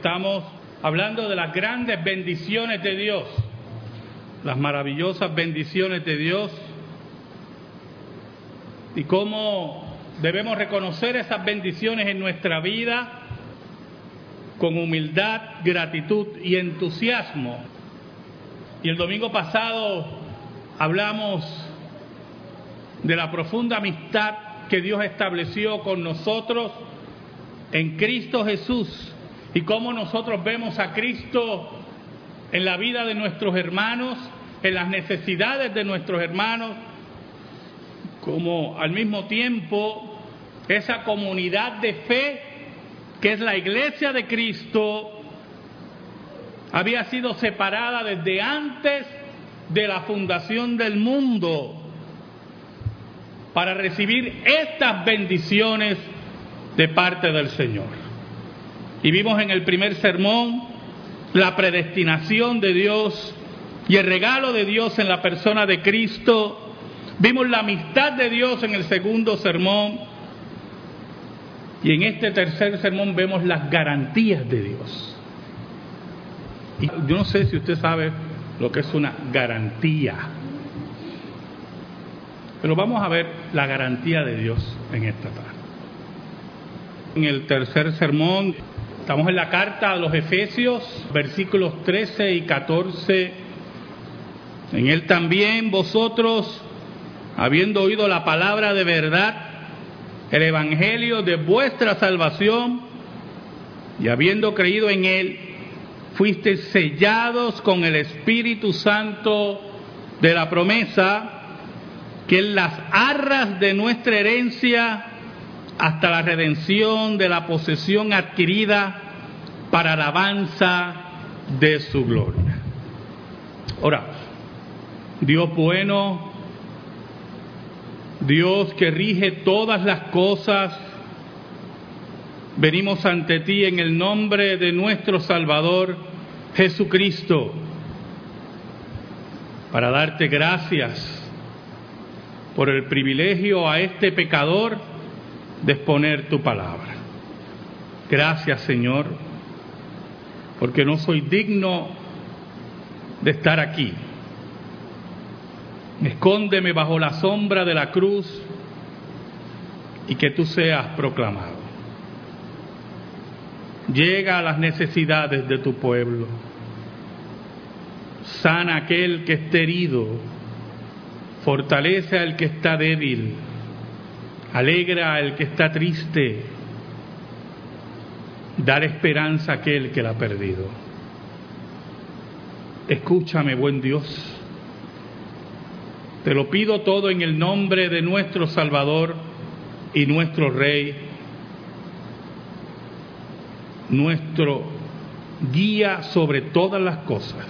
Estamos hablando de las grandes bendiciones de Dios, las maravillosas bendiciones de Dios y cómo debemos reconocer esas bendiciones en nuestra vida con humildad, gratitud y entusiasmo. Y el domingo pasado hablamos de la profunda amistad que Dios estableció con nosotros en Cristo Jesús y cómo nosotros vemos a Cristo en la vida de nuestros hermanos, en las necesidades de nuestros hermanos, como al mismo tiempo esa comunidad de fe que es la iglesia de Cristo había sido separada desde antes de la fundación del mundo para recibir estas bendiciones de parte del Señor. Y vimos en el primer sermón la predestinación de Dios y el regalo de Dios en la persona de Cristo. Vimos la amistad de Dios en el segundo sermón. Y en este tercer sermón vemos las garantías de Dios. Yo no sé si usted sabe lo que es una garantía. Pero vamos a ver la garantía de Dios en esta tarde. En el tercer sermón estamos en la carta a los Efesios, versículos 13 y 14. En él también vosotros, habiendo oído la palabra de verdad, el evangelio de vuestra salvación, y habiendo creído en él, fuisteis sellados con el Espíritu Santo de la promesa, que en las arras de nuestra herencia hasta la redención de la posesión adquirida para alabanza de su gloria. Oramos. Dios bueno, Dios que rige todas las cosas, venimos ante ti en el nombre de nuestro Salvador Jesucristo para darte gracias por el privilegio a este pecador de exponer tu palabra. Gracias Señor, porque no soy digno de estar aquí. Escóndeme bajo la sombra de la cruz y que tú seas proclamado. Llega a las necesidades de tu pueblo. Sana aquel que esté herido. Fortalece al que está débil. Alegra al que está triste. Dar esperanza a aquel que la ha perdido. Escúchame, buen Dios. Te lo pido todo en el nombre de nuestro Salvador y nuestro Rey, nuestro guía sobre todas las cosas,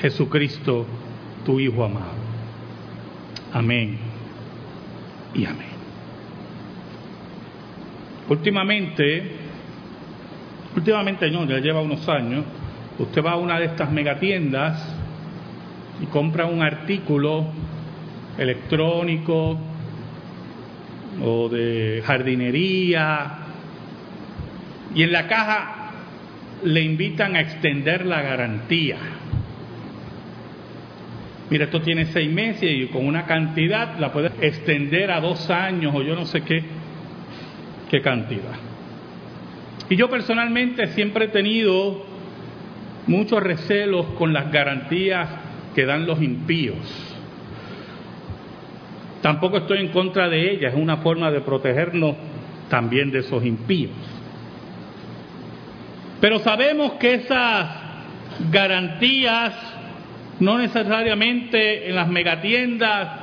Jesucristo, tu Hijo amado. Amén y amén. Últimamente, últimamente no, ya lleva unos años, usted va a una de estas megatiendas y compra un artículo electrónico o de jardinería y en la caja le invitan a extender la garantía. Mira, esto tiene seis meses y con una cantidad la puedes extender a dos años o yo no sé qué, qué cantidad. Y yo personalmente siempre he tenido muchos recelos con las garantías que dan los impíos. Tampoco estoy en contra de ellas, es una forma de protegernos también de esos impíos. Pero sabemos que esas garantías, no necesariamente en las megatiendas,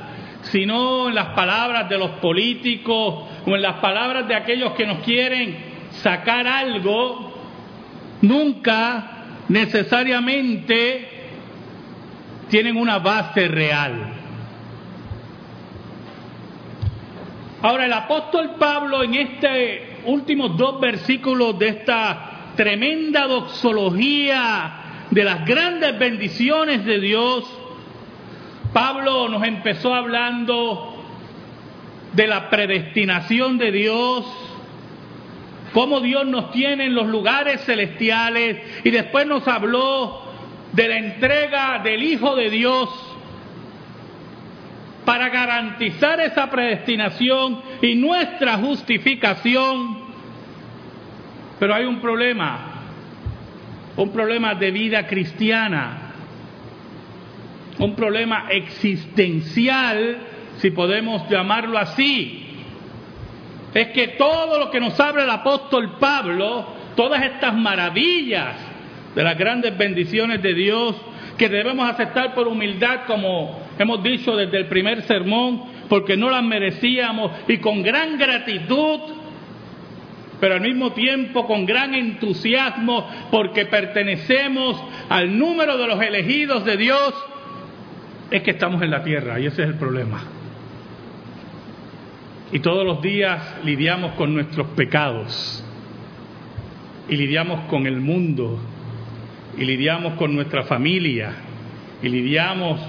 sino en las palabras de los políticos o en las palabras de aquellos que nos quieren sacar algo, nunca necesariamente tienen una base real. Ahora el apóstol Pablo en este últimos dos versículos de esta tremenda doxología de las grandes bendiciones de Dios, Pablo nos empezó hablando de la predestinación de Dios, cómo Dios nos tiene en los lugares celestiales y después nos habló de la entrega del Hijo de Dios para garantizar esa predestinación y nuestra justificación. Pero hay un problema, un problema de vida cristiana, un problema existencial, si podemos llamarlo así. Es que todo lo que nos habla el apóstol Pablo, todas estas maravillas de las grandes bendiciones de Dios, que debemos aceptar por humildad, como hemos dicho desde el primer sermón, porque no las merecíamos y con gran gratitud, pero al mismo tiempo con gran entusiasmo, porque pertenecemos al número de los elegidos de Dios, es que estamos en la tierra y ese es el problema. Y todos los días lidiamos con nuestros pecados y lidiamos con el mundo y lidiamos con nuestra familia y lidiamos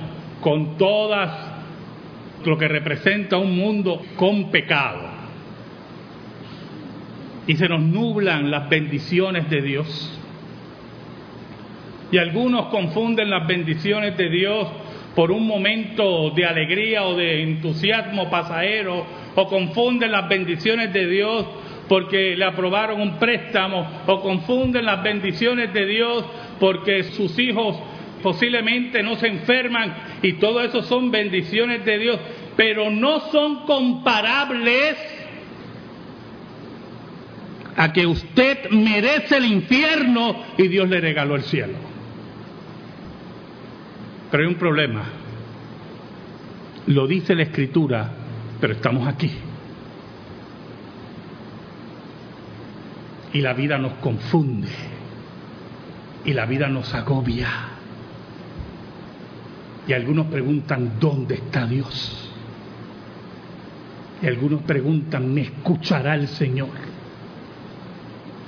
con todas lo que representa un mundo con pecado. Y se nos nublan las bendiciones de Dios. Y algunos confunden las bendiciones de Dios por un momento de alegría o de entusiasmo pasajero, o confunden las bendiciones de Dios porque le aprobaron un préstamo, o confunden las bendiciones de Dios porque sus hijos posiblemente no se enferman y todo eso son bendiciones de Dios, pero no son comparables a que usted merece el infierno y Dios le regaló el cielo. Pero hay un problema. Lo dice la escritura, pero estamos aquí. Y la vida nos confunde. Y la vida nos agobia. Y algunos preguntan, ¿dónde está Dios? Y algunos preguntan, ¿me escuchará el Señor?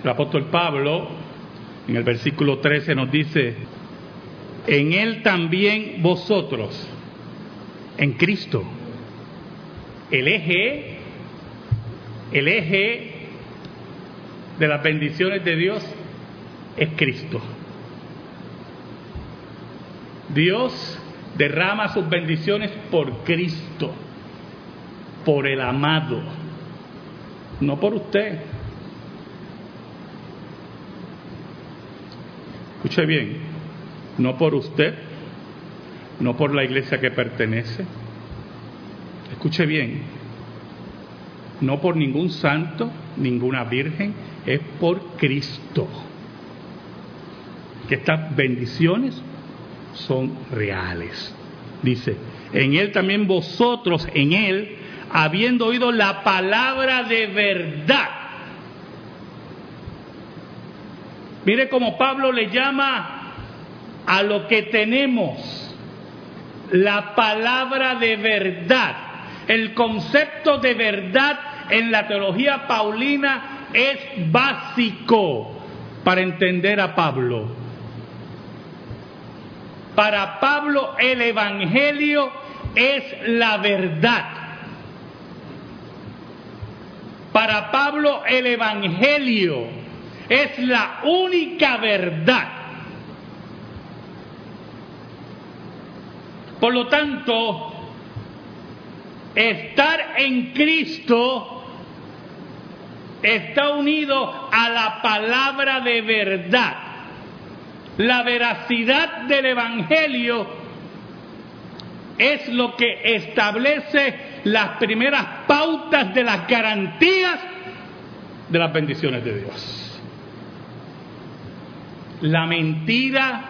El apóstol Pablo, en el versículo 13, nos dice, en Él también vosotros, en Cristo, el eje, el eje de las bendiciones de Dios es Cristo. Dios derrama sus bendiciones por Cristo, por el amado, no por usted. Escuche bien, no por usted, no por la iglesia que pertenece. Escuche bien, no por ningún santo, ninguna virgen, es por Cristo. Que estas bendiciones son reales. Dice, en Él también vosotros, en Él, habiendo oído la palabra de verdad. Mire cómo Pablo le llama a lo que tenemos, la palabra de verdad. El concepto de verdad en la teología paulina es básico para entender a Pablo. Para Pablo el Evangelio es la verdad. Para Pablo el Evangelio es la única verdad. Por lo tanto, estar en Cristo está unido a la palabra de verdad. La veracidad del Evangelio es lo que establece las primeras pautas de las garantías de las bendiciones de Dios. La mentira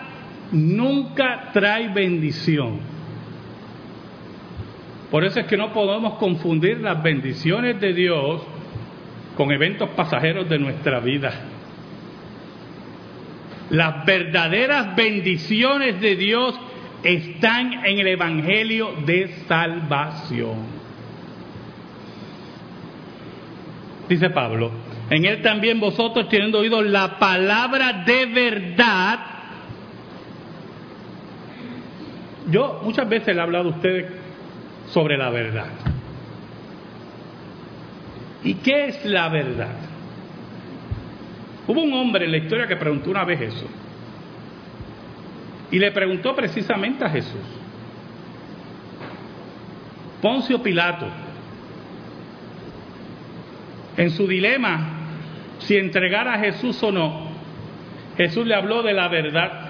nunca trae bendición. Por eso es que no podemos confundir las bendiciones de Dios con eventos pasajeros de nuestra vida. Las verdaderas bendiciones de Dios están en el Evangelio de salvación. Dice Pablo, en él también vosotros teniendo oído la palabra de verdad. Yo muchas veces le he hablado a ustedes sobre la verdad. ¿Y qué es la verdad? Hubo un hombre en la historia que preguntó una vez eso. Y le preguntó precisamente a Jesús. Poncio Pilato, en su dilema, si entregar a Jesús o no, Jesús le habló de la verdad.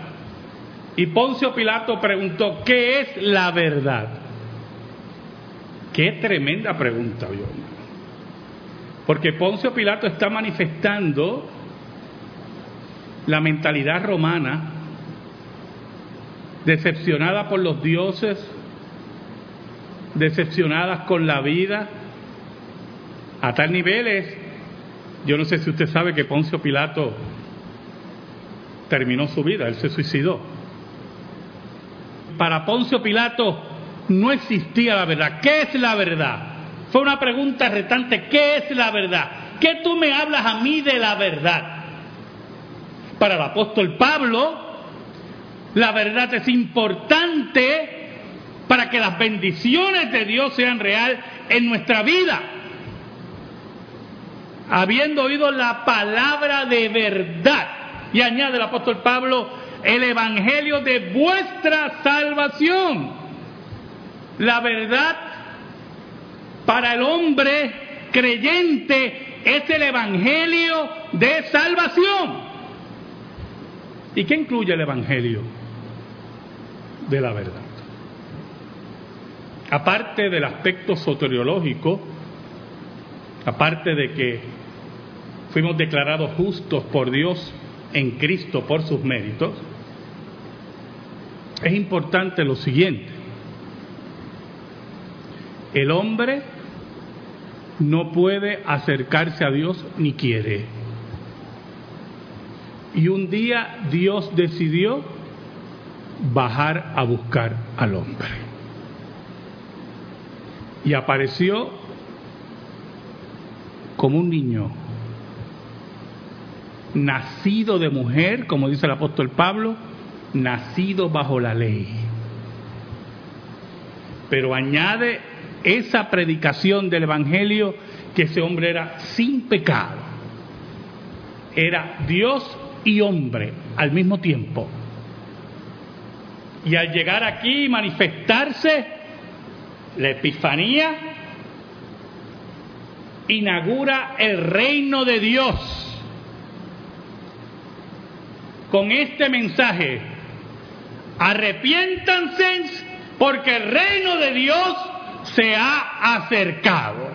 Y Poncio Pilato preguntó, ¿qué es la verdad? Qué tremenda pregunta, Dios. Porque Poncio Pilato está manifestando la mentalidad romana, decepcionada por los dioses, decepcionadas con la vida, a tal nivel es, yo no sé si usted sabe que Poncio Pilato terminó su vida, él se suicidó. Para Poncio Pilato no existía la verdad. ¿Qué es la verdad? Fue una pregunta retante. ¿Qué es la verdad? ¿Qué tú me hablas a mí de la verdad? Para el apóstol Pablo, la verdad es importante para que las bendiciones de Dios sean real en nuestra vida. Habiendo oído la palabra de verdad, y añade el apóstol Pablo, el evangelio de vuestra salvación. La verdad para el hombre creyente es el evangelio de salvación. ¿Y qué incluye el Evangelio de la verdad? Aparte del aspecto soteriológico, aparte de que fuimos declarados justos por Dios en Cristo por sus méritos, es importante lo siguiente. El hombre no puede acercarse a Dios ni quiere. Y un día Dios decidió bajar a buscar al hombre. Y apareció como un niño, nacido de mujer, como dice el apóstol Pablo, nacido bajo la ley. Pero añade esa predicación del Evangelio que ese hombre era sin pecado. Era Dios y hombre al mismo tiempo. Y al llegar aquí y manifestarse, la Epifanía inaugura el reino de Dios. Con este mensaje, arrepiéntanse porque el reino de Dios se ha acercado.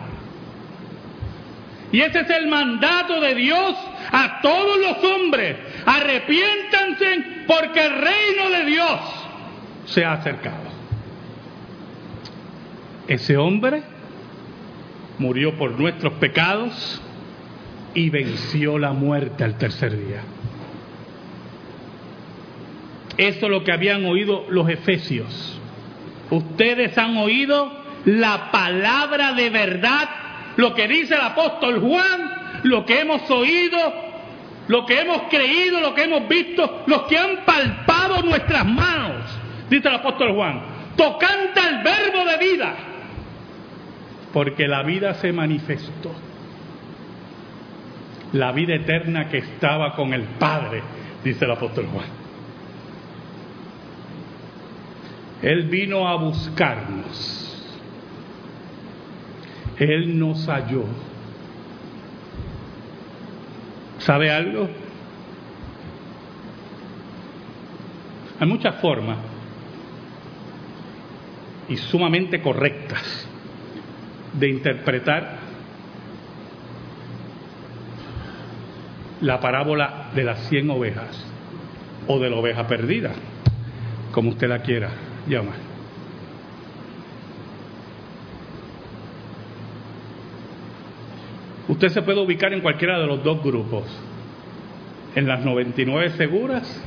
Y ese es el mandato de Dios a todos los hombres, arrepiéntanse porque el reino de Dios se ha acercado. Ese hombre murió por nuestros pecados y venció la muerte al tercer día. Eso es lo que habían oído los efesios. Ustedes han oído la palabra de verdad, lo que dice el apóstol Juan, lo que hemos oído, lo que hemos creído, lo que hemos visto, los que han palpado nuestras manos, dice el apóstol Juan, tocante al verbo de vida, porque la vida se manifestó, la vida eterna que estaba con el Padre, dice el apóstol Juan. Él vino a buscarnos. Él nos halló ¿Sabe algo? Hay muchas formas y sumamente correctas de interpretar la parábola de las cien ovejas o de la oveja perdida, como usted la quiera llamar. Usted se puede ubicar en cualquiera de los dos grupos, en las 99 seguras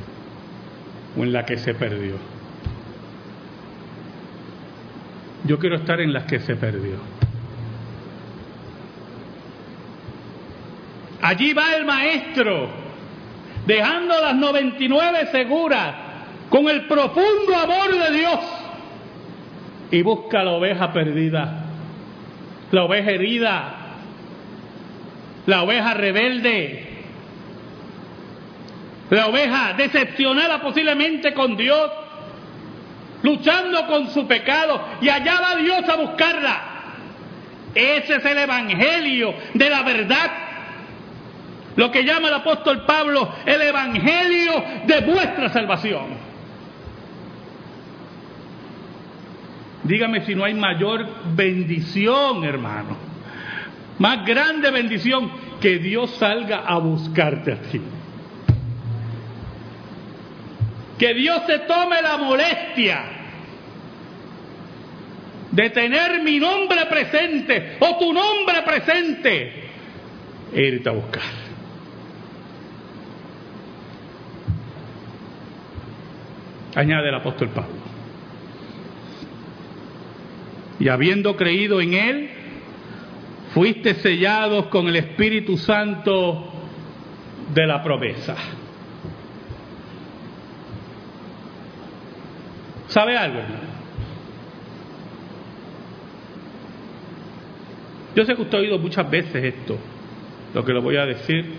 o en la que se perdió. Yo quiero estar en las que se perdió. Allí va el maestro, dejando las 99 seguras, con el profundo amor de Dios, y busca la oveja perdida, la oveja herida, la oveja rebelde, La oveja decepcionada posiblemente con Dios, luchando con su pecado, y allá va Dios a buscarla. Ese es el Evangelio de la verdad. Lo que llama el apóstol Pablo el Evangelio de vuestra salvación. Dígame si no hay mayor bendición, hermano. Más grande bendición que Dios salga a buscarte a ti. Que Dios se tome la molestia de tener mi nombre presente o tu nombre presente e irte a buscar. Añade el apóstol Pablo. Y habiendo creído en Él, fuiste sellados con el Espíritu Santo de la promesa. ¿Sabe algo? Yo sé que usted ha oído muchas veces esto, lo que lo voy a decir,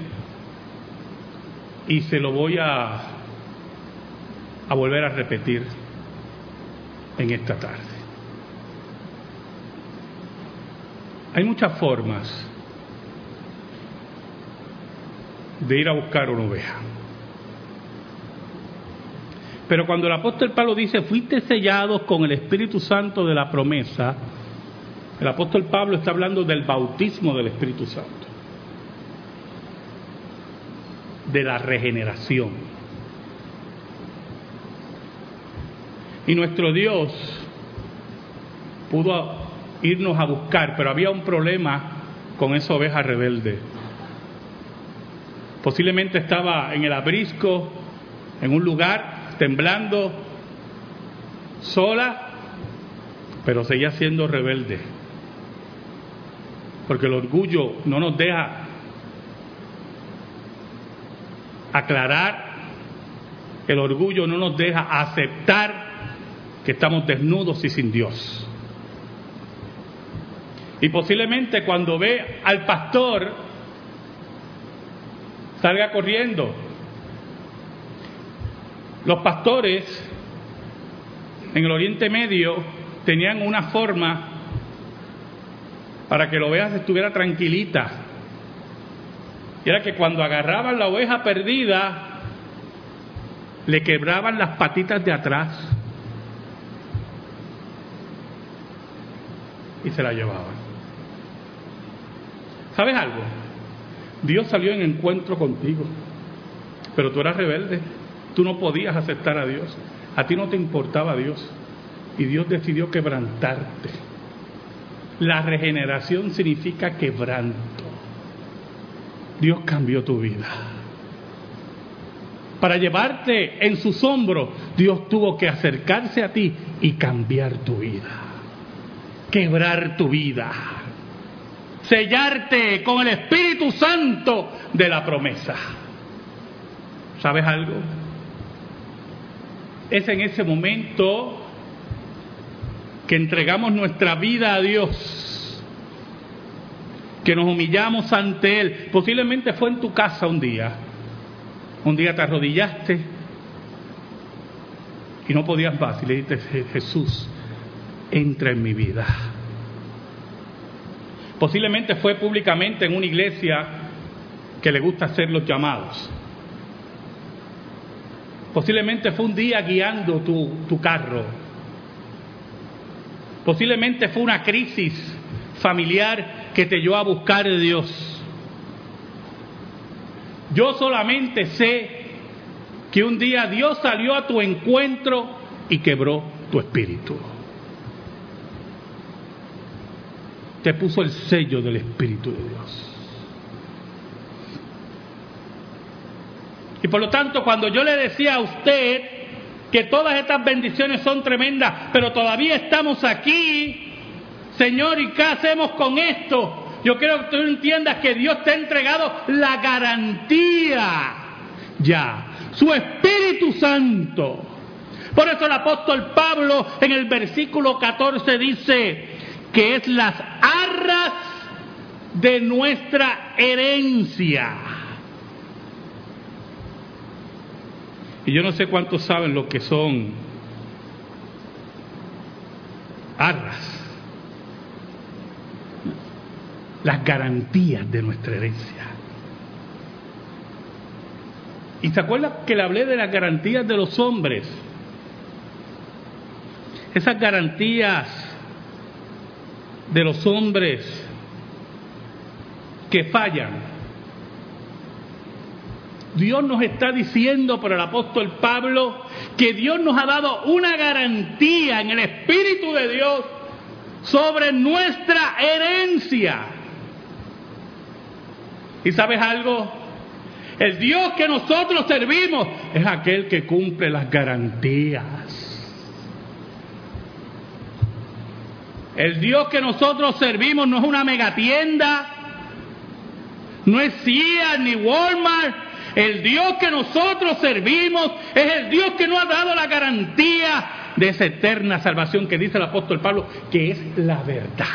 y se lo voy a, a volver a repetir en esta tarde. Hay muchas formas de ir a buscar una oveja. Pero cuando el apóstol Pablo dice, fuiste sellados con el Espíritu Santo de la promesa, el apóstol Pablo está hablando del bautismo del Espíritu Santo, de la regeneración. Y nuestro Dios pudo irnos a buscar, pero había un problema con esa oveja rebelde. Posiblemente estaba en el abrisco, en un lugar, temblando, sola, pero seguía siendo rebelde. Porque el orgullo no nos deja aclarar, el orgullo no nos deja aceptar que estamos desnudos y sin Dios. Y posiblemente cuando ve al pastor, salga corriendo. Los pastores en el Oriente Medio tenían una forma para que la oveja estuviera tranquilita. Y era que cuando agarraban la oveja perdida, le quebraban las patitas de atrás y se la llevaban. ¿Sabes algo? Dios salió en encuentro contigo, pero tú eras rebelde, tú no podías aceptar a Dios, a ti no te importaba Dios y Dios decidió quebrantarte. La regeneración significa quebranto. Dios cambió tu vida. Para llevarte en sus hombros, Dios tuvo que acercarse a ti y cambiar tu vida. Quebrar tu vida sellarte con el Espíritu Santo de la promesa. ¿Sabes algo? Es en ese momento que entregamos nuestra vida a Dios, que nos humillamos ante Él. Posiblemente fue en tu casa un día. Un día te arrodillaste y no podías más y le dijiste, Jesús, entra en mi vida. Posiblemente fue públicamente en una iglesia que le gusta hacer los llamados. Posiblemente fue un día guiando tu, tu carro. Posiblemente fue una crisis familiar que te llevó a buscar a Dios. Yo solamente sé que un día Dios salió a tu encuentro y quebró tu espíritu. Te puso el sello del Espíritu de Dios. Y por lo tanto, cuando yo le decía a usted que todas estas bendiciones son tremendas, pero todavía estamos aquí, Señor, ¿y qué hacemos con esto? Yo quiero que tú entiendas que Dios te ha entregado la garantía ya, su Espíritu Santo. Por eso el apóstol Pablo en el versículo 14 dice, que es las arras de nuestra herencia. Y yo no sé cuántos saben lo que son arras. Las garantías de nuestra herencia. ¿Y se acuerda que le hablé de las garantías de los hombres? Esas garantías de los hombres que fallan Dios nos está diciendo por el apóstol Pablo que Dios nos ha dado una garantía en el Espíritu de Dios sobre nuestra herencia. ¿Y sabes algo? El Dios que nosotros servimos es aquel que cumple las garantías. El Dios que nosotros servimos no es una megatienda, no es Sears ni Walmart, el Dios que nosotros servimos es el Dios que nos ha dado la garantía de esa eterna salvación que dice el apóstol Pablo, que es la verdad.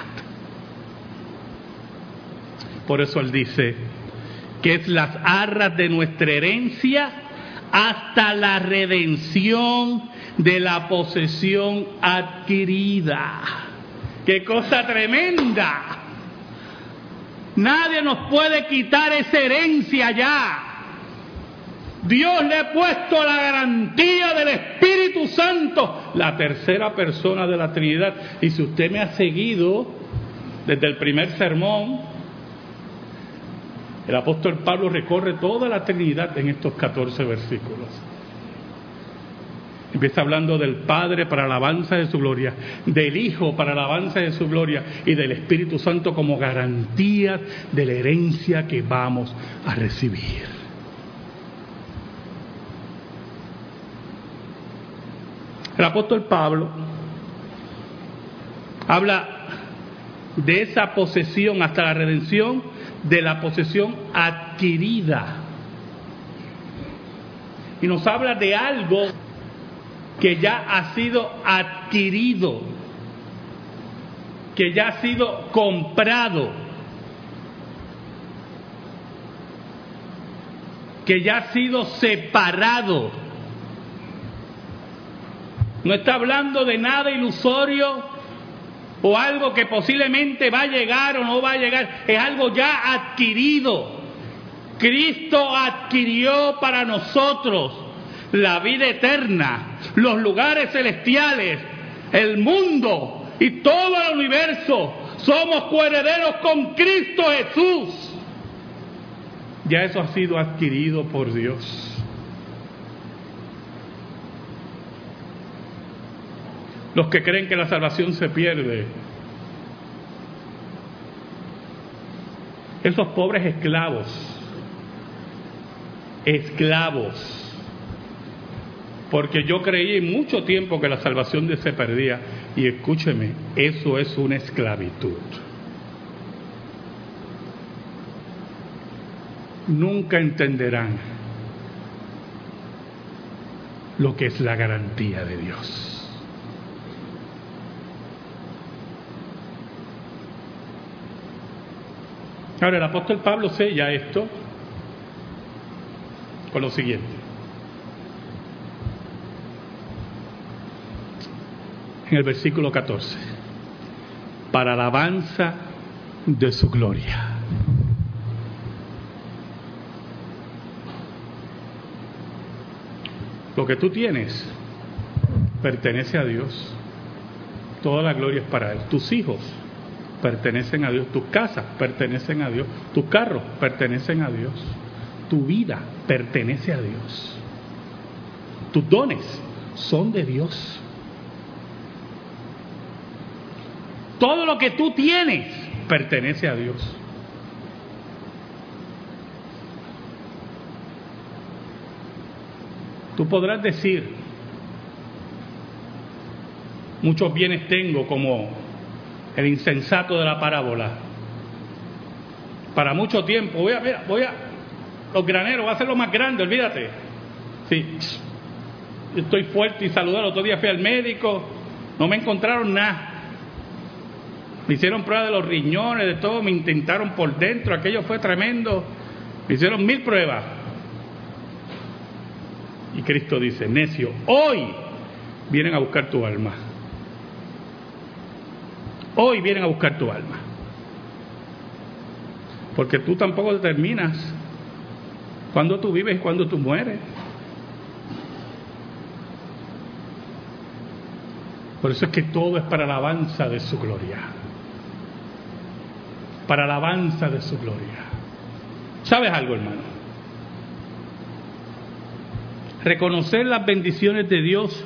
Por eso él dice que es las arras de nuestra herencia hasta la redención de la posesión adquirida. ¡Qué cosa tremenda! Nadie nos puede quitar esa herencia ya. Dios le ha puesto la garantía del Espíritu Santo, la tercera persona de la Trinidad. Y si usted me ha seguido desde el primer sermón, el apóstol Pablo recorre toda la Trinidad en estos 14 versículos. Empieza hablando del Padre para alabanza de su gloria, del Hijo para alabanza de su gloria y del Espíritu Santo como garantía de la herencia que vamos a recibir. El apóstol Pablo habla de esa posesión hasta la redención, de la posesión adquirida. Y nos habla de algo que ya ha sido adquirido, que ya ha sido comprado, que ya ha sido separado no está hablando de nada ilusorio o algo que posiblemente va a llegar o no va a llegar. Es algo ya adquirido. Cristo adquirió para nosotros la vida eterna, los lugares celestiales, el mundo y todo el universo. Somos coherederos con Cristo Jesús. Ya eso ha sido adquirido por Dios. los que creen que la salvación se pierde. Esos pobres esclavos, esclavos, porque yo creí mucho tiempo que la salvación se perdía y escúcheme, eso es una esclavitud. Nunca entenderán lo que es la garantía de Dios. Ahora, el apóstol Pablo sella esto con lo siguiente. En el versículo 14, para alabanza de su gloria. Lo que tú tienes pertenece a Dios. Toda la gloria es para Él. Tus hijos pertenecen a Dios, tus casas pertenecen a Dios, tus carros pertenecen a Dios, tu vida pertenece a Dios, tus dones son de Dios. Todo lo que tú tienes pertenece a Dios. Tú podrás decir, muchos bienes tengo como el insensato de la parábola. Para mucho tiempo, voy a, mira, voy a, los graneros, voy a hacerlo más grande, olvídate. Sí, estoy fuerte y saludable. Otro día fui al médico, no me encontraron nada. Me hicieron pruebas de los riñones, de todo, me intentaron por dentro, aquello fue tremendo. Me hicieron mil pruebas. Y Cristo dice, necio, hoy vienen a buscar tu alma. Hoy vienen a buscar tu alma. Porque tú tampoco determinas cuándo tú vives y cuándo tú mueres. Por eso es que todo es para la alabanza de su gloria. Para la alabanza de su gloria. ¿Sabes algo, hermano? Reconocer las bendiciones de Dios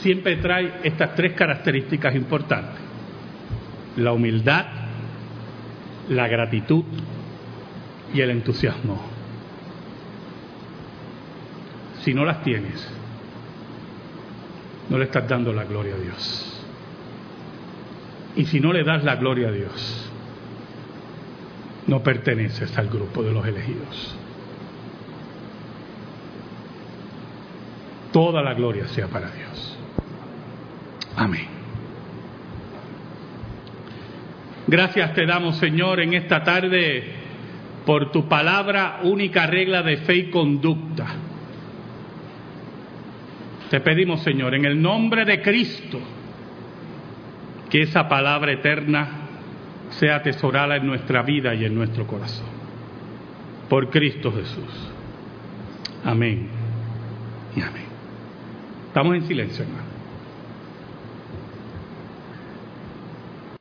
siempre trae estas tres características importantes. La humildad, la gratitud y el entusiasmo. Si no las tienes, no le estás dando la gloria a Dios. Y si no le das la gloria a Dios, no perteneces al grupo de los elegidos. Toda la gloria sea para Dios. Amén. Gracias te damos, Señor, en esta tarde por tu palabra, única regla de fe y conducta. Te pedimos, Señor, en el nombre de Cristo, que esa palabra eterna sea atesorada en nuestra vida y en nuestro corazón. Por Cristo Jesús. Amén y amén. Estamos en silencio, hermano.